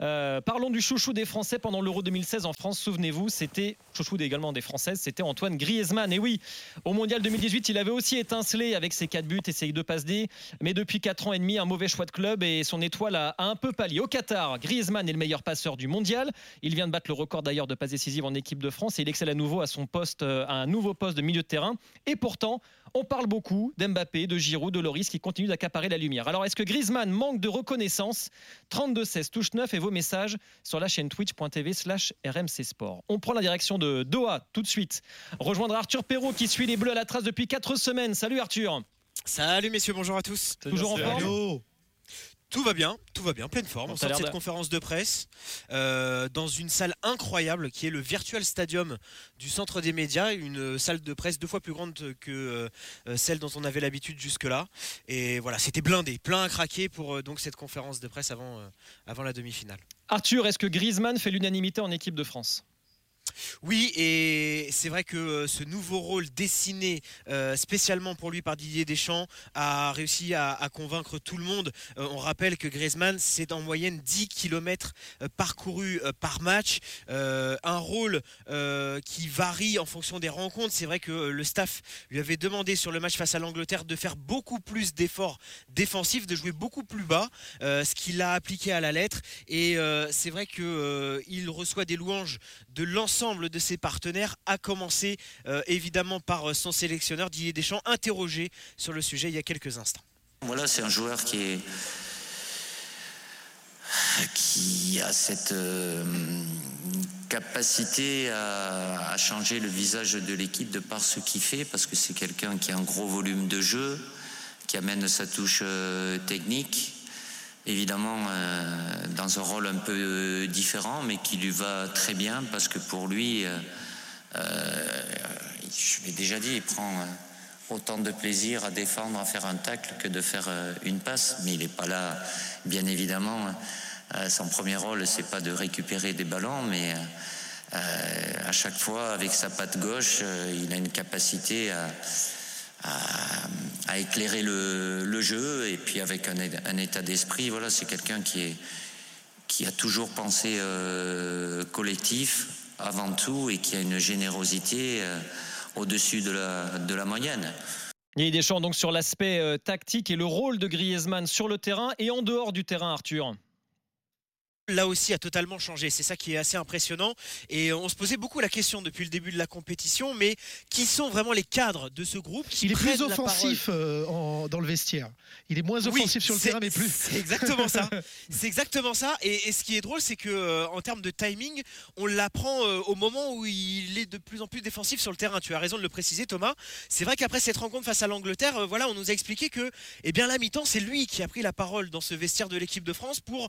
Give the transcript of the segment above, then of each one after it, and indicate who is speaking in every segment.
Speaker 1: Euh, parlons du chouchou des Français pendant l'Euro 2016 en France. Souvenez-vous, c'était chouchou également des Françaises, c'était Antoine Griezmann. Et oui, au Mondial 2018, il avait aussi étincelé avec ses 4 buts et ses 2 passes D. Mais depuis 4 ans et demi, un mauvais choix de club et son étoile a un peu pâli. Au Qatar, Griezmann est le meilleur passeur du mondial. Il vient de battre le record d'ailleurs de passes décisives en équipe de France et il excelle à nouveau à son poste, euh, à un nouveau poste de milieu de terrain. Et pourtant, on parle beaucoup d'Mbappé, de Giroud, de Loris qui continuent d'accaparer la lumière. Alors, est-ce que Griezmann manque de reconnaissance? 32-16, touche 9 et vos messages sur la chaîne twitch.tv slash RMC Sport. On prend la direction de Doha tout de suite. Rejoindre Arthur Perrault qui suit les Bleus à la trace depuis 4 semaines. Salut Arthur.
Speaker 2: Salut messieurs, bonjour à tous.
Speaker 1: Toujours en forme
Speaker 2: tout va bien, tout va bien, pleine forme. On sort de cette conférence de presse euh, dans une salle incroyable qui est le Virtual Stadium du Centre des Médias, une salle de presse deux fois plus grande que euh, celle dont on avait l'habitude jusque-là. Et voilà, c'était blindé, plein à craquer pour euh, donc cette conférence de presse avant, avant la demi-finale.
Speaker 1: Arthur, est-ce que Griezmann fait l'unanimité en équipe de France?
Speaker 2: Oui, et c'est vrai que euh, ce nouveau rôle dessiné euh, spécialement pour lui par Didier Deschamps a réussi à, convaincre tout le monde. Euh, on rappelle que Griezmann, c'est en moyenne 10 km parcourus par match. un rôle qui varie en fonction des rencontres. C'est vrai que le staff lui avait demandé sur le match face à l'Angleterre de faire beaucoup plus d'efforts défensifs, de jouer beaucoup plus bas, ce qu'il a appliqué à la lettre. Et c'est vrai qu'il reçoit des louanges de l'ensemble de ses partenaires, a commencé euh, évidemment par euh, son sélectionneur Didier Deschamps, interrogé sur le sujet il y a quelques instants.
Speaker 3: Voilà, c'est un joueur qui a cette euh, capacité à, à, changer le visage de l'équipe de par ce qu'il fait, parce que c'est quelqu'un qui a un gros volume de jeu, qui amène sa touche technique, évidemment euh, dans un rôle un peu euh, différent, mais qui lui va très bien parce que pour lui, euh, je l'ai déjà dit, il prend autant de plaisir à défendre, à faire un tacle que de faire une passe, mais il n'est pas là, bien évidemment. son premier rôle, c'est pas de récupérer des ballons, mais à chaque fois, avec sa patte gauche, il a une capacité à à, éclairer le, jeu et puis avec un, état d'esprit. Voilà, c'est quelqu'un qui qui a toujours pensé euh, collectif avant tout et qui a une générosité euh, au-dessus de la, de la moyenne.
Speaker 1: Il y a des champs donc sur l'aspect euh, tactique et le rôle de Griezmann sur le terrain et en dehors du terrain, Arthur
Speaker 2: là aussi a totalement changé. C'est ça qui est assez impressionnant. Et on se posait beaucoup la question depuis le début de la compétition, mais qui sont vraiment les cadres de ce groupe
Speaker 4: Il est plus offensif euh, dans le vestiaire. Il est moins offensif sur le terrain, mais plus.
Speaker 2: C'est exactement ça. C'est exactement ça. Et, ce qui est drôle, c'est que euh, en termes de timing, on l'apprend euh, au moment où il est de plus en plus défensif sur le terrain. Tu as raison de le préciser, Thomas. C'est vrai qu'après cette rencontre face à l'Angleterre, voilà, on nous a expliqué que, eh bien, la mi-temps, c'est lui qui a pris la parole dans ce vestiaire de l'équipe de France pour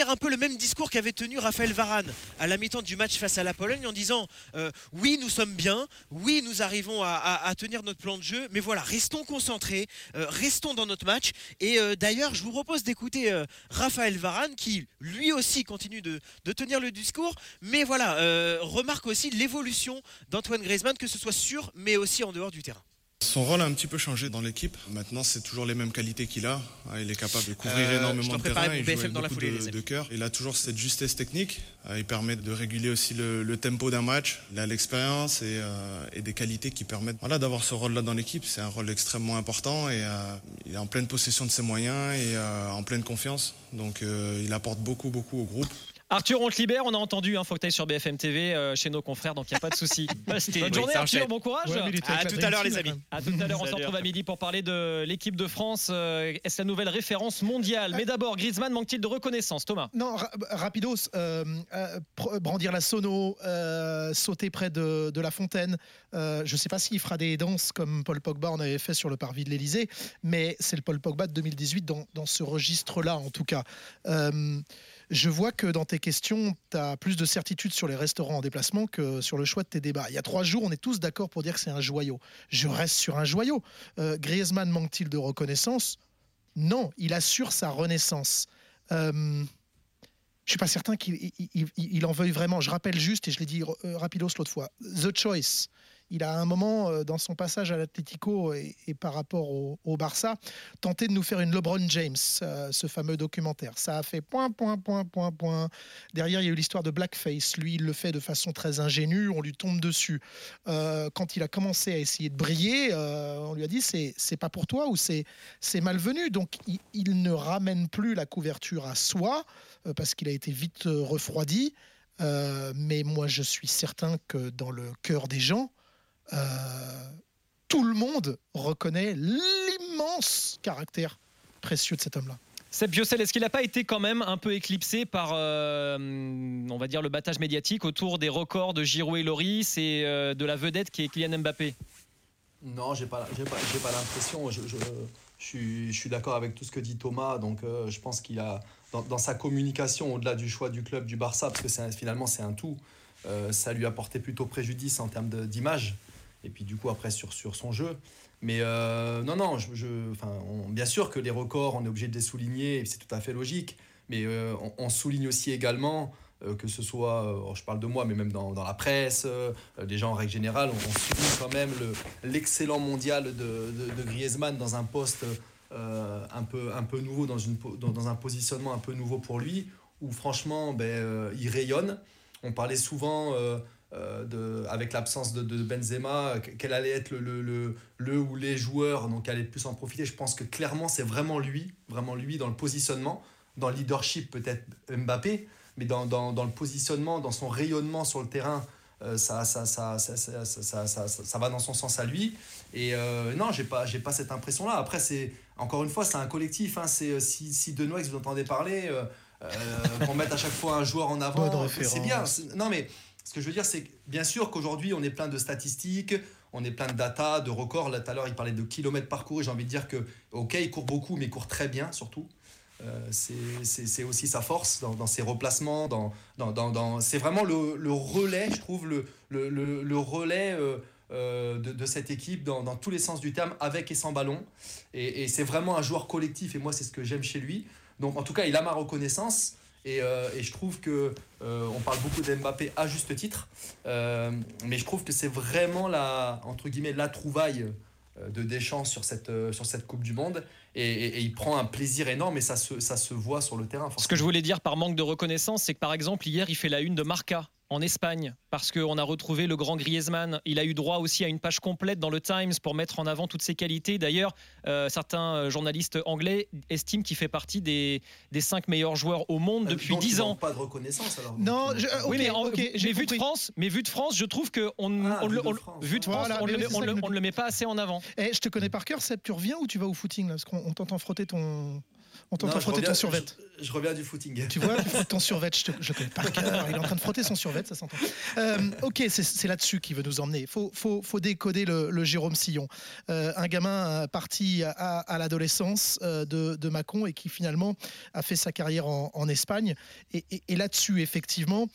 Speaker 2: un peu le même discours qu'avait tenu Raphaël Varane à la mi-temps du match face à la Pologne en disant euh, oui nous sommes bien, oui nous arrivons à, tenir notre plan de jeu, mais voilà restons concentrés, euh, restons dans notre match. Et euh, d'ailleurs je vous propose d'écouter Raphaël Varane qui lui aussi continue de, de tenir le discours, mais voilà remarque aussi l'évolution d'Antoine Griezmann que ce soit sur mais aussi en dehors du terrain.
Speaker 5: Son rôle a un petit peu changé dans l'équipe. Maintenant, c'est toujours les mêmes qualités qu'il a. Ah, il est capable de couvrir euh, énormément de terrain. Il joue dans la foulée, de, de, cœur. Il a toujours cette justesse technique. Euh, il permet de réguler aussi le, tempo d'un match. Il a l'expérience euh, et, des qualités qui permettent voilà, d'avoir ce rôle-là dans l'équipe. C'est un rôle extrêmement important et il est en pleine possession de ses moyens et en pleine confiance. Donc, il apporte beaucoup, beaucoup au groupe.
Speaker 1: Arthur, on te libère. On a entendu, un faut que sur BFM TV euh, chez nos confrères, donc il n'y a pas de souci. Bonne journée, Arthur. Bon courage.
Speaker 2: à tout à l'heure, les amis.
Speaker 1: À tout à l'heure. On se retrouve à midi pour parler de l'équipe de France. Euh, est-ce la nouvelle référence mondiale? Mais d'abord, Griezmann manque-t-il de reconnaissance, Thomas
Speaker 4: Non, rapidos. Euh, brandir la sono, sauter près de, la fontaine. je ne sais pas s'il fera des danses comme Paul Pogba en avait fait sur le parvis de l'Elysée, mais c'est le Paul Pogba de 2018 dans, dans ce registre-là, en tout cas. Je vois que dans tes questions, tu as plus de certitude sur les restaurants en déplacement que sur le choix de tes débats. Il y a trois jours, on est tous d'accord pour dire que c'est un joyau. Je reste sur un joyau. Euh, Griezmann manque-t-il de reconnaissance? Non, il assure sa renaissance. Euh, je suis pas certain qu'il il, en veuille vraiment. Je rappelle juste, et je l'ai dit euh, rapidos l'autre fois, The Choice. Il a un moment, euh, dans son passage à l'Atlético et, par rapport au, Barça, tenté de nous faire une LeBron James, euh, ce fameux documentaire. Ça a fait point, point, point, point, point. Derrière, il y a eu l'histoire de Blackface. Lui, il le fait de façon très ingénue, on lui tombe dessus. Euh, quand il a commencé à essayer de briller, on lui a dit c'est, pas pour toi ou c'est, malvenu. Donc, il, ne ramène plus la couverture à soi parce qu'il a été vite refroidi. mais moi, je suis certain que dans le cœur des gens, tout le monde reconnaît l'immense caractère précieux de cet homme-là.
Speaker 1: Seb Biocel, est-ce qu'il n'a pas été quand même un peu éclipsé par, euh, on va dire, le battage médiatique autour des records de Giroud et Loris et euh, de la vedette qui est Kylian Mbappé?
Speaker 6: Non, j'ai pas, pas, pas l'impression. Je, je, suis, d'accord avec tout ce que dit Thomas. Donc, je pense qu'il a, dans, sa communication, au-delà du choix du club du Barça, parce que finalement c'est un tout, ça lui a porté plutôt préjudice en termes d'image et puis du coup après sur, sur son jeu. Mais euh, non, non, je, enfin, bien sûr que les records, on est obligé de les souligner, c'est tout à fait logique, mais euh, on, souligne aussi également euh, que ce soit, oh, je parle de moi, mais même dans, dans la presse, les gens en règle générale, on, souligne quand même l'excellent mondial de, de, Griezmann dans un poste un, peu, un peu nouveau, dans, une, dans, dans, un positionnement un peu nouveau pour lui, où franchement, ben, il rayonne. On parlait souvent euh, de, avec l'absence de, Benzema, quel allait être le, le, le, ou les joueurs donc allaient plus en profiter. Je pense que clairement c'est vraiment lui, vraiment lui dans le positionnement, dans le leadership peut-être Mbappé, mais dans, dans, dans, le positionnement, dans son rayonnement sur le terrain, ça, ça, ça, ça, va dans son sens à lui. Et non, j'ai pas, j'ai pas cette impression-là. Après, c'est encore une fois, c'est un collectif. Hein. C'est si, si de Noël, vous entendez parler, qu'on mette à chaque fois un joueur en avant, c'est bien. Non, mais ce que je veux dire, c'est bien sûr qu'aujourd'hui, on est plein de statistiques, on est plein de data, de records. Là, tout à l'heure, il parlait de kilomètres parcourus. J'ai envie de dire que, OK, il court beaucoup, mais il court très bien, surtout. Euh, c'est aussi sa force dans, ses replacements. Dans, dans, dans c'est vraiment le, relais, je trouve, le, relais euh, euh, de, cette équipe dans, tous les sens du terme, avec et sans ballon. Et c'est vraiment un joueur collectif, et moi, c'est ce que j'aime chez lui. Donc, en tout cas, il a ma reconnaissance. Euh, et, je trouve que euh, on parle beaucoup d'Mbappé à juste titre, euh, mais je trouve que c'est vraiment la entre guillemets la trouvaille de Deschamps sur cette, sur cette Coupe du Monde. Et, il prend un plaisir énorme et ça se, ça se voit sur le terrain.
Speaker 1: Ce que je voulais dire par manque de reconnaissance, c'est que par exemple, hier, il fait la une de Marca en Espagne parce qu'on a retrouvé le grand Griezmann. Il a eu droit aussi à une page complète dans le Times pour mettre en avant toutes ses qualités. D'ailleurs, euh, certains euh, journalistes anglais estiment qu'il fait partie des, des cinq meilleurs joueurs au monde euh, depuis dix ans.
Speaker 6: Pas de reconnaissance alors.
Speaker 1: Non, oui, mais, j'ai vu de France, mais vu de France, je trouve que on, ah, vu de France, on, ne le met pas assez en avant.
Speaker 4: Et eh, je te connais par cœur, Seb, tu reviens ou tu vas au footing là, Parce qu'on t'entend frotter ton on t'entend frotter ton survêt.
Speaker 6: Je, reviens du footing.
Speaker 4: Tu vois, tu frottes ton survêt, je, te, je connais par cœur. Il est en train de frotter son survêt, ça s'entend. Euh, ok, c'est là-dessus qu'il veut nous emmener. Il faut, faut, faut, décoder le, Jérôme Sillon. Euh, un gamin parti à, l'adolescence euh, de, de, Macon et qui finalement a fait sa carrière en, Espagne. Et, et là-dessus, effectivement,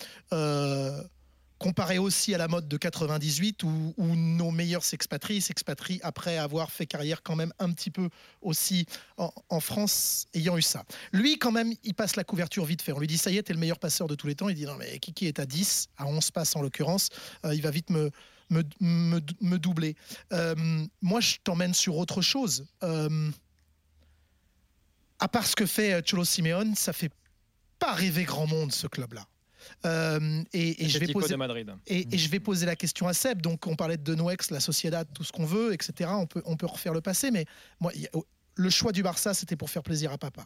Speaker 4: comparé aussi à la mode de 98 où, nos meilleurs s'expatrient, s'expatrient après avoir fait carrière quand même un petit peu aussi en, France ayant eu ça. Lui quand même, il passe la couverture vite fait. On lui dit ça y est, t'es le meilleur passeur de tous les temps. Il dit non mais Kiki est à 10, à 11 passes en l'occurrence, euh, il va vite me, me, me, doubler. Euh, moi je t'emmène sur autre chose. Euh, à part ce que fait Cholo Simeone, ça fait pas rêver grand monde ce club-là.
Speaker 1: Euh, et, je vais poser,
Speaker 4: et, je vais poser la question à Seb. Donc, on parlait de Denoex, la Sociedad, tout ce qu'on veut, etc. On peut, on peut refaire le passé, mais moi, oh, le choix du Barça, c'était pour faire plaisir à papa,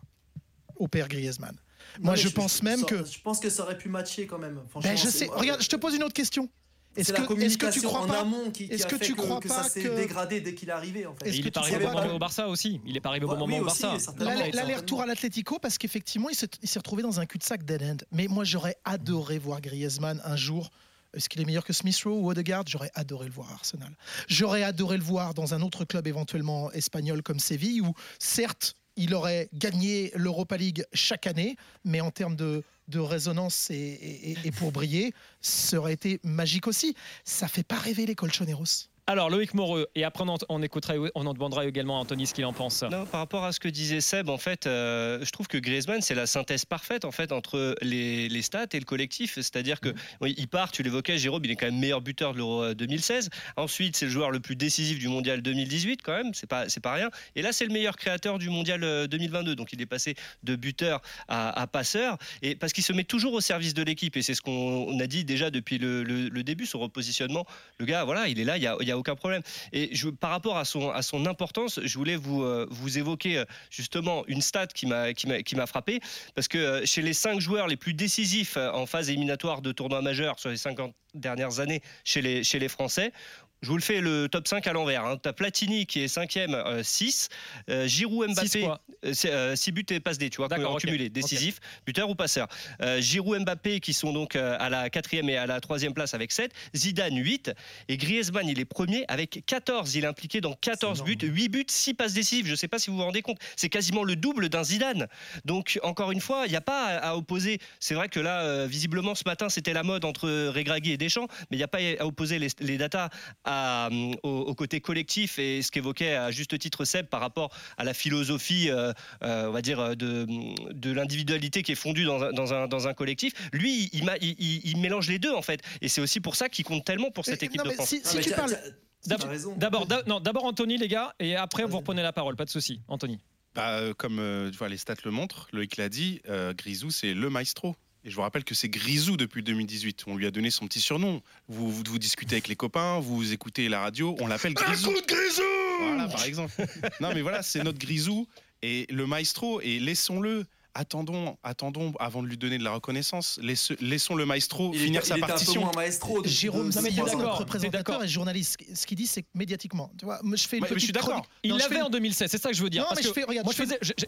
Speaker 4: au père Griezmann. Moi, je, pense même que.
Speaker 6: Je pense que ça aurait pu matcher quand même.
Speaker 4: Ben, je sais. Regarde, je te pose une autre question.
Speaker 6: Est-ce que, est que, tu crois en amont qui, est-ce que, tu crois que, pas ça s'est dégradé dès qu'il est arrivé en fait.
Speaker 1: il est pas arrivé au moment au Barça aussi. Il est pas arrivé au bon moment au Barça.
Speaker 4: L'aller-retour à l'Atlético parce qu'effectivement il s'est retrouvé dans un cul-de-sac dead end. Mais moi j'aurais adoré voir Griezmann un jour. Est-ce qu'il est meilleur que Smith Rowe ou Odegaard? J'aurais adoré le voir à Arsenal. J'aurais adoré le voir dans un autre club éventuellement espagnol comme Séville où certes il aurait gagné l'Europa League chaque année, mais en termes de, résonance et, pour briller, ça aurait été magique aussi. Ça fait pas rêver les Colchoneros
Speaker 1: Alors Loïc Moreau, et après on, écoutera, on en demandera également à Anthony ce qu'il en pense.
Speaker 7: Non, par rapport à ce que disait Seb, en fait, euh, je trouve que Griezmann c'est la synthèse parfaite en fait entre les, stats et le collectif. C'est-à-dire que il part, tu l'évoquais, Jérôme, il est quand même meilleur buteur de l'Euro 2016. Euh, Ensuite, c'est le joueur le plus décisif du Mondial 2018 quand même, c'est pas c'est pas rien. Et là, c'est le meilleur créateur du Mondial 2022. Euh, Donc il est passé de buteur à, passeur et parce qu'il se met toujours au service de l'équipe et c'est ce qu'on a dit déjà depuis le, début, son repositionnement. Le gars, voilà, il est là, il y a, il y a aucun problème. Et par rapport à son, importance, je voulais vous, euh, évoquer euh, justement une stat qui m'a, frappé, parce que euh, chez les cinq joueurs les plus décisifs en phase éliminatoire de tournoi majeur sur les 50 dernières années chez les Français, je vous le fais le top 5 à l'envers. Hein. Tu as Platini qui est 5e, 6. Euh, euh, Giroud, Mbappé, 6 euh, buts et passe D, tu vois, en cumulé, décisif, buteur ou passeur. Giroud, Mbappé qui sont donc à la 4e et à la 3e place avec 7. Zidane, 8. Et Griezmann, il est premier avec 14. Il est impliqué dans 14 buts, 8 buts, 6 passes décisives. Je ne sais pas si vous vous rendez compte. C'est quasiment le double d'un Zidane. Donc, encore une fois, il n'y a pas à, opposer. C'est vrai que là, visiblement, ce matin, c'était la mode entre Regragui et Deschamps, mais il n'y a pas à opposer les, les datas euh, au, côté collectif et ce qu'évoquait à juste titre Seb par rapport à la philosophie, euh, euh, on va dire, de, de l'individualité qui est fondue dans, un, dans un, collectif. Lui, il, il, mélange les deux en fait, et c'est aussi pour ça qu'il compte tellement pour cette équipe de France.
Speaker 4: Si, tu parles...
Speaker 1: D'abord, non, d'abord Anthony, les gars, et après vous reprenez la parole, pas de souci, Anthony.
Speaker 5: Bah, comme tu vois, les stats le montrent, Loïc l'a dit, Grisou c'est le maestro. Et je vous rappelle que c'est Grisou depuis 2018. On lui a donné son petit surnom. Vous, vous, discutez avec les copains, vous écoutez la radio, on l'appelle Grisou.
Speaker 4: Un coup de Grisou
Speaker 5: Voilà, par exemple. non, mais voilà, c'est notre Grisou. Et le maestro, et laissons-le attendons, attendons avant de lui donner de la reconnaissance. Laissons le maestro finir sa partition.
Speaker 6: Un maestro
Speaker 4: Jérôme Simon, notre représentateur et journaliste, ce qu'il dit, c'est que médiatiquement, tu vois, je fais une
Speaker 5: je suis d'accord.
Speaker 1: Il l'avait en 2016, c'est ça que je veux dire.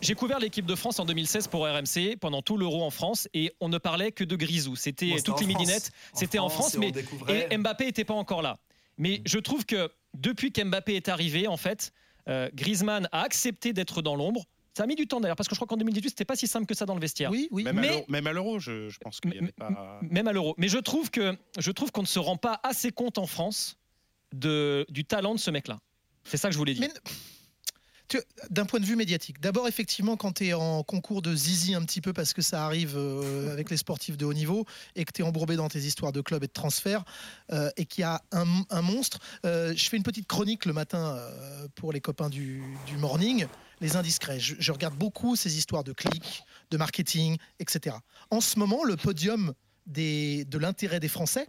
Speaker 1: j'ai couvert l'équipe de France en 2016 pour RMC pendant tout l'Euro en France et on ne parlait que de Grisou. C'était toutes les midinettes, c'était en France, mais et Mbappé n'était pas encore là. Mais je trouve que depuis qu'Mbappé est arrivé, en fait, euh, Griezmann a accepté d'être dans l'ombre. Ça a mis du temps d'ailleurs, parce que je crois qu'en 2018, c'était pas si simple que ça dans le vestiaire.
Speaker 4: Oui, oui.
Speaker 5: Même, à l'euro, je, pense qu'il n'y avait pas.
Speaker 1: Même à l'euro. Mais je trouve que je trouve qu'on ne se rend pas assez compte en France de, du talent de ce mec-là. C'est ça que je voulais dire.
Speaker 4: D'un point de vue médiatique, d'abord effectivement quand tu es en concours de zizi un petit peu parce que ça arrive euh, avec les sportifs de haut niveau et que tu es embourbé dans tes histoires de club et de transfert euh, et qu'il y a un, monstre, euh, je fais une petite chronique le matin pour les copains du, du morning les indiscrets. Je, regarde beaucoup ces histoires de clics, de marketing, etc. En ce moment, le podium des, de l'intérêt des Français,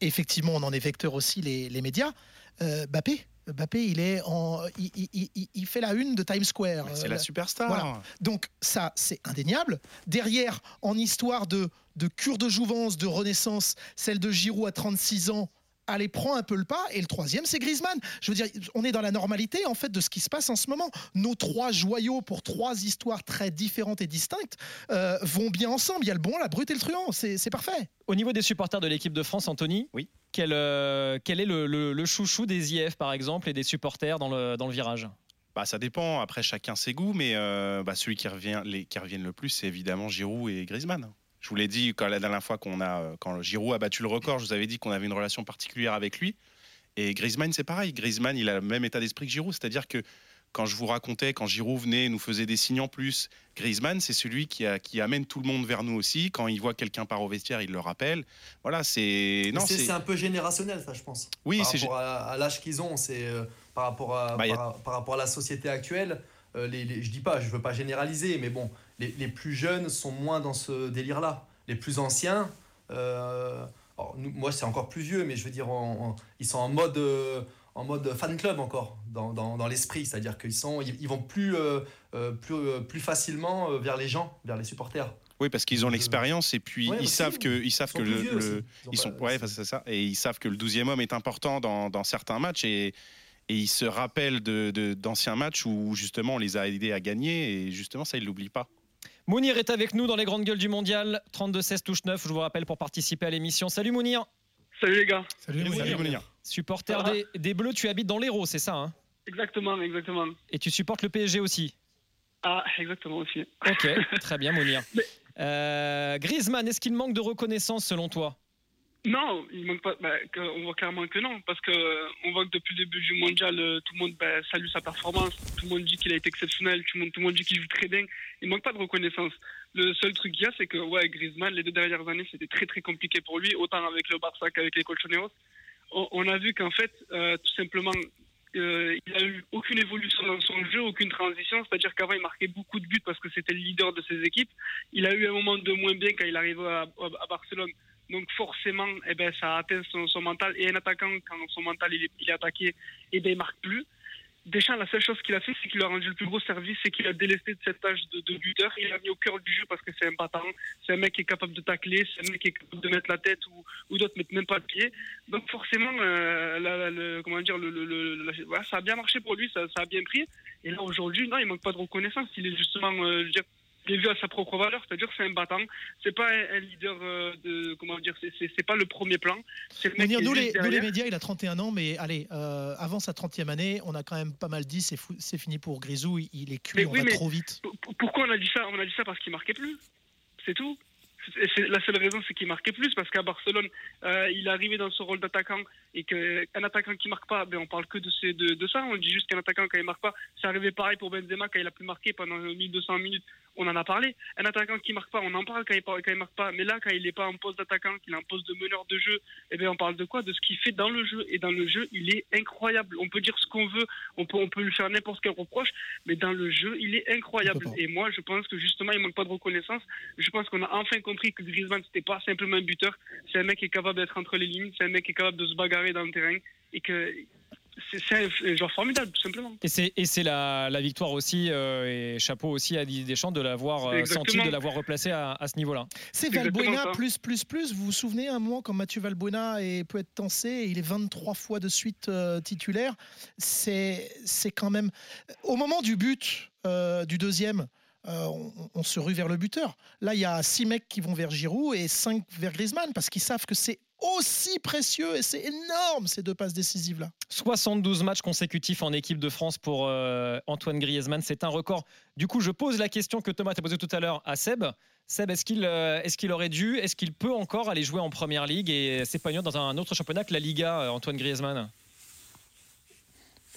Speaker 4: effectivement, on en est vecteur aussi les, médias, euh, Bappé. Bappé, il, est en, il, fait la une de Times Square.
Speaker 5: C'est la euh, superstar.
Speaker 4: Donc ça, c'est indéniable. Derrière, en histoire de, de cure de jouvence, de renaissance, celle de Giroud à 36 ans, allez, prend un peu le pas. Et le troisième, c'est Griezmann. Je veux dire, on est dans la normalité en fait de ce qui se passe en ce moment. Nos trois joyaux pour trois histoires très différentes et distinctes euh, vont bien ensemble. Il y a le bon, la brute et le truand. C'est parfait.
Speaker 1: Au niveau des supporters de l'équipe de France, Anthony,
Speaker 5: oui.
Speaker 1: quel, euh, quel est le, chouchou des IF par exemple et des supporters dans le, dans le virage?
Speaker 5: Bah, ça dépend, après chacun ses goûts, mais euh, bah, celui qui, revient, les, qui reviennent le plus, c'est évidemment Giroud et Griezmann. Je vous l'ai dit quand la dernière fois qu'on a, quand Giroud a battu le record, je vous avais dit qu'on avait une relation particulière avec lui. Et Griezmann, c'est pareil. Griezmann, il a le même état d'esprit que Giroud, c'est-à-dire que quand je vous racontais, quand Giroud venait, nous faisait des signes en plus, Griezmann, c'est celui qui, a, qui, amène tout le monde vers nous aussi. Quand il voit quelqu'un par au vestiaire, il le rappelle. Voilà, c'est.
Speaker 6: Non, c'est un peu générationnel, ça, je pense.
Speaker 5: Oui, c'est.
Speaker 6: Par rapport à, l'âge qu'ils ont, c'est euh, par, rapport à, bah, par, rapport à la société actuelle. Euh, les, je dis pas, je veux pas généraliser, mais bon, les, plus jeunes sont moins dans ce délire-là. Les plus anciens, euh, moi c'est encore plus vieux, mais je veux dire, ils sont en mode, euh, en mode fan club encore, dans, dans, l'esprit. C'est-à-dire qu'ils sont, ils, vont plus, euh, plus, plus facilement vers les gens, vers les supporters.
Speaker 5: Oui, parce qu'ils ont l'expérience et puis ils, savent que, ils savent que le, ils, sont, ouais, c'est ça, et ils savent que le 12e homme est important dans, dans certains matchs et et ils se rappellent d'anciens de, matchs où justement on les a aidés à gagner et justement ça ils l'oublient pas.
Speaker 1: Mounir est avec nous dans les grandes gueules du mondial. 32-16 touche 9, je vous rappelle pour participer à l'émission. Salut Mounir.
Speaker 8: Salut les gars.
Speaker 1: Salut, Mounir. Supporter des, Bleus, tu habites dans l'Hérault, c'est ça hein?
Speaker 8: Exactement, exactement.
Speaker 1: Et tu supportes le PSG aussi?
Speaker 8: Ah, exactement aussi.
Speaker 1: Ok, très bien Mounir. Euh, Griezmann, est-ce qu'il manque de reconnaissance selon toi?
Speaker 8: Non, il manque pas. Bah, on voit clairement que non, parce que on voit que depuis le début du mondial, euh, tout le monde bah, salue sa performance, tout le monde dit qu'il a été exceptionnel, tout le monde, dit qu'il joue très bien. Il manque pas de reconnaissance. Le seul truc qu'il y a, c'est que ouais, Griezmann, les deux dernières années, c'était très très compliqué pour lui, autant avec le Barça qu'avec les Colchoneros. On, a vu qu'en fait, euh, tout simplement, euh, il n'a eu aucune évolution dans son jeu, aucune transition. C'est-à-dire qu'avant, il marquait beaucoup de buts parce que c'était le leader de ses équipes. Il a eu un moment de moins bien quand il arrive à, à Barcelone. Donc forcément, eh ben, ça atteint son, mental. Et un attaquant, quand son mental il est, attaqué, eh ben, il marque plus. Deschamps, la seule chose qu'il a fait, c'est qu'il a rendu le plus gros service, c'est qu'il a délaissé de cette tâche de, de, buteur. Il a mis au cœur du jeu parce que c'est un battant, c'est un mec qui est capable de tacler, c'est un mec qui est capable de mettre la tête ou, ou d'autres mettent même pas le pied. Donc forcément, ça a bien marché pour lui, ça, a bien pris. Et là aujourd'hui, non, il manque pas de reconnaissance. Il est justement, euh, il vu à sa propre valeur, c'est-à-dire c'est un battant, c'est pas un, leader euh, de comment dire, c'est pas le premier plan.
Speaker 4: Le mec nous, les, nous, les, médias, il a 31 ans, mais allez, euh, avant sa 30e année, on a quand même pas mal dit c'est fini pour Grisou, il est cuit, on va trop vite.
Speaker 8: Pourquoi on a dit ça? On a dit ça parce qu'il marquait plus, c'est tout. La seule raison, c'est qu'il marquait plus parce qu'à Barcelone, euh, il est arrivé dans ce rôle d'attaquant et qu'un attaquant qui marque pas, ben on parle que de, ces, de, de ça. On dit juste qu'un attaquant quand il marque pas, c'est arrivé pareil pour Benzema quand il a pu marquer pendant 1200 minutes on en a parlé. Un attaquant qui marque pas, on en parle quand il, quand il marque pas. Mais là, quand il n'est pas en poste d'attaquant, qu'il est en poste de meneur de jeu, eh bien, on parle de quoi? De ce qu'il fait dans le jeu. Et dans le jeu, il est incroyable. On peut dire ce qu'on veut, on peut, on peut lui faire n'importe quel reproche, mais dans le jeu, il est incroyable. Et moi, je pense que justement, il manque pas de reconnaissance. Je pense qu'on a enfin compris que Griezmann, c'était pas simplement un buteur. C'est un mec qui est capable d'être entre les lignes, c'est un mec qui est capable de se bagarrer dans le terrain et que c'est un joueur formidable, tout simplement. Et c'est,
Speaker 1: et c'est la, la, victoire aussi, euh, et chapeau aussi à Didier Deschamps de l'avoir euh, senti, de l'avoir replacé à, à ce niveau-là.
Speaker 4: C'est Valbuena plus, plus, plus. Vous vous souvenez un moment quand Mathieu Valbuena est, peut être tensé, il est 23 fois de suite euh, titulaire? C'est, c'est quand même. Au moment du but, du deuxième, on, on, se rue vers le buteur. Là, il y a six mecs qui vont vers Giroud et cinq vers Griezmann parce qu'ils savent que c'est aussi précieux et c'est énorme ces deux passes décisives là.
Speaker 1: 72 matchs consécutifs en équipe de France pour euh, Antoine Griezmann, c'est un record. Du coup, je pose la question que Thomas t'a posée tout à l'heure à Seb. Seb, est-ce qu'il euh, aurait dû, est-ce qu'il peut encore aller jouer en première ligue et s'épanouir dans un autre championnat que la Liga, euh, Antoine Griezmann?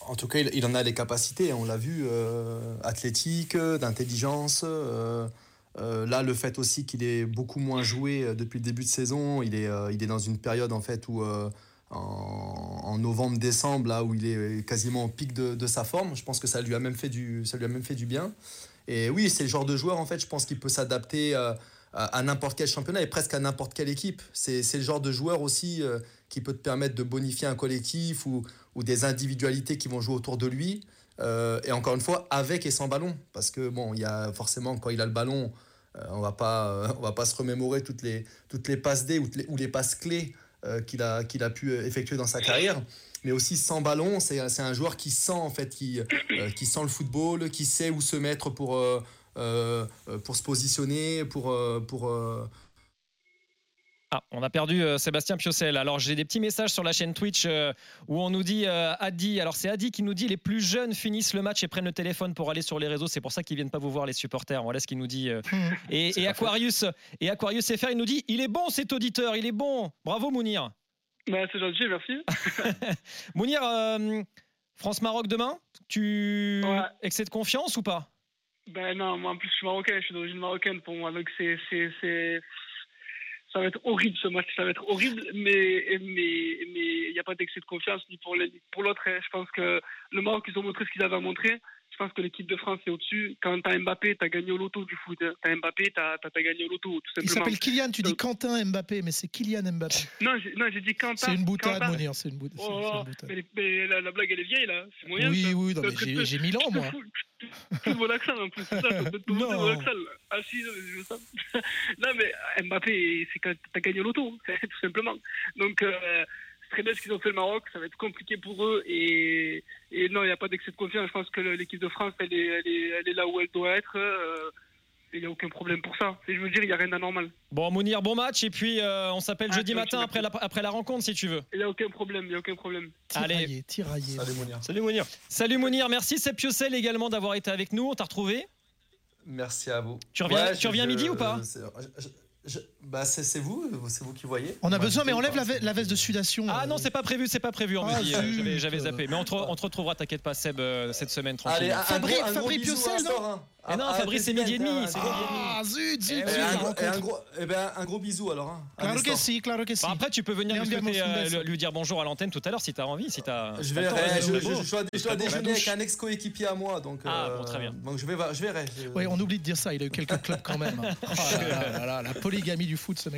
Speaker 6: En tout cas, il, en a les capacités, on l'a vu, athlétique, d'intelligence. Euh, là, le fait aussi qu'il est beaucoup moins joué euh, depuis le début de saison, il est, euh, il est dans une période en fait où en, novembre-décembre, là où il est quasiment au pic de, sa forme, je pense que ça lui a même fait du, ça lui a même fait du bien. Et oui, c'est le genre de joueur en fait, je pense qu'il peut s'adapter à, n'importe quel championnat et presque à n'importe quelle équipe. C'est le genre de joueur aussi qui peut te permettre de bonifier un collectif ou, ou des individualités qui vont jouer autour de lui. et encore une fois, avec et sans ballon. Parce que, bon, il y a forcément, quand il a le ballon, euh, on va pas, euh, va pas se remémorer toutes les, toutes les passes D ou, les, passes clés euh, qu'il a, qu'il a pu effectuer dans sa carrière mais aussi sans ballon. C'est, un joueur qui sent en fait, qui, qui sent le football, qui sait où se mettre pour, pour se positionner, pour, pour,
Speaker 1: ah, on a perdu euh, Sébastien Piocel. Alors j'ai des petits messages sur la chaîne Twitch euh, où on nous dit euh, Adi. Alors c'est Adi qui nous dit les plus jeunes finissent le match et prennent le téléphone pour aller sur les réseaux. C'est pour ça qu'ils viennent pas vous voir les supporters. Voilà ce qu'il nous dit. et, Aquarius et Aquarius FR il nous dit il est bon cet auditeur, il est bon. Bravo Mounir.
Speaker 8: Bah, c'est gentil, merci.
Speaker 1: Mounir, France Maroc demain. Tu excès de confiance ou pas?
Speaker 8: Ben non, moi en plus je suis marocain, je suis d'origine marocaine. Pour moi donc c'est ça va être horrible ce match, ça va être horrible, mais mais mais il n'y a pas d'excès de confiance ni pour pour l'autre. Hein. Je pense que le Maroc ils ont montré ce qu'ils avaient à montrer. Pense que l'équipe de France est au-dessus. Quand t'as Mbappé, t'as gagné au loto du foot. Hein. T'as Mbappé, t'as as, gagné au loto tout simplement.
Speaker 4: Il s'appelle Kylian. Tu dis Quentin Mbappé, mais c'est Kylian Mbappé.
Speaker 8: Non, j'ai dit Quentin.
Speaker 4: C'est une boutade, Monir. C'est une, bout
Speaker 8: oh, Mais, mais la, la, blague elle est vieille là. C'est moyen.
Speaker 4: Oui, ça. oui, non, j'ai mille ans moi.
Speaker 8: Tout mon accent en plus, ça, ça peut non. mon accent. Ah si, je ça. non mais Mbappé, c'est quand t'as gagné au loto, tout simplement. Donc euh, très bien ce qu'ils ont fait le Maroc, ça va être compliqué pour eux et, et non, il n'y a pas d'excès de confiance. Je pense que l'équipe de France, elle est, elle, est, elle est là où elle doit être. Euh, il n'y a aucun problème pour ça. Et je veux dire, il n'y a rien d'anormal.
Speaker 1: Bon, Mounir, bon match. Et puis, euh, on s'appelle ah, jeudi matin après la, après la rencontre, si tu veux.
Speaker 8: Il n'y a aucun problème. Il n'y a aucun problème.
Speaker 4: Allez. tiraillé.
Speaker 6: Salut, Mounir.
Speaker 1: Salut, Mounir. Salut, Mounir. Merci, Seb Piocel, également, d'avoir été avec nous. On t'a retrouvé?
Speaker 6: Merci à vous.
Speaker 1: Tu reviens, tu reviens midi ou pas?
Speaker 6: Bah c'est vous, c'est vous qui voyez.
Speaker 4: On a besoin, mais enlève la, la, veste de sudation.
Speaker 1: Ah non, c'est pas prévu, c'est pas prévu. Ah, J'avais zappé. Mais on te, retrouvera, t'inquiète pas, Seb, cette semaine tranquille.
Speaker 4: Allez, Fabri, Fabri Piocel, non
Speaker 1: ah non, Fabrice, c'est midi et demi.
Speaker 4: Ah, zut, zut,
Speaker 6: zut. Un, gros, eh ben, un gros bisou alors. Hein,
Speaker 4: claro que si, claro que si.
Speaker 1: Bah, après, tu peux venir lui, lui, dire bonjour à l'antenne tout à l'heure si t'as envie. Si as,
Speaker 6: je verrai. Je dois déjeuner avec un ex-coéquipier à moi. Donc,
Speaker 1: ah, bon, très bien.
Speaker 6: Donc je verrai.
Speaker 4: Oui, on oublie de dire ça. Il a eu quelques clubs quand même. La polygamie du foot, ce mec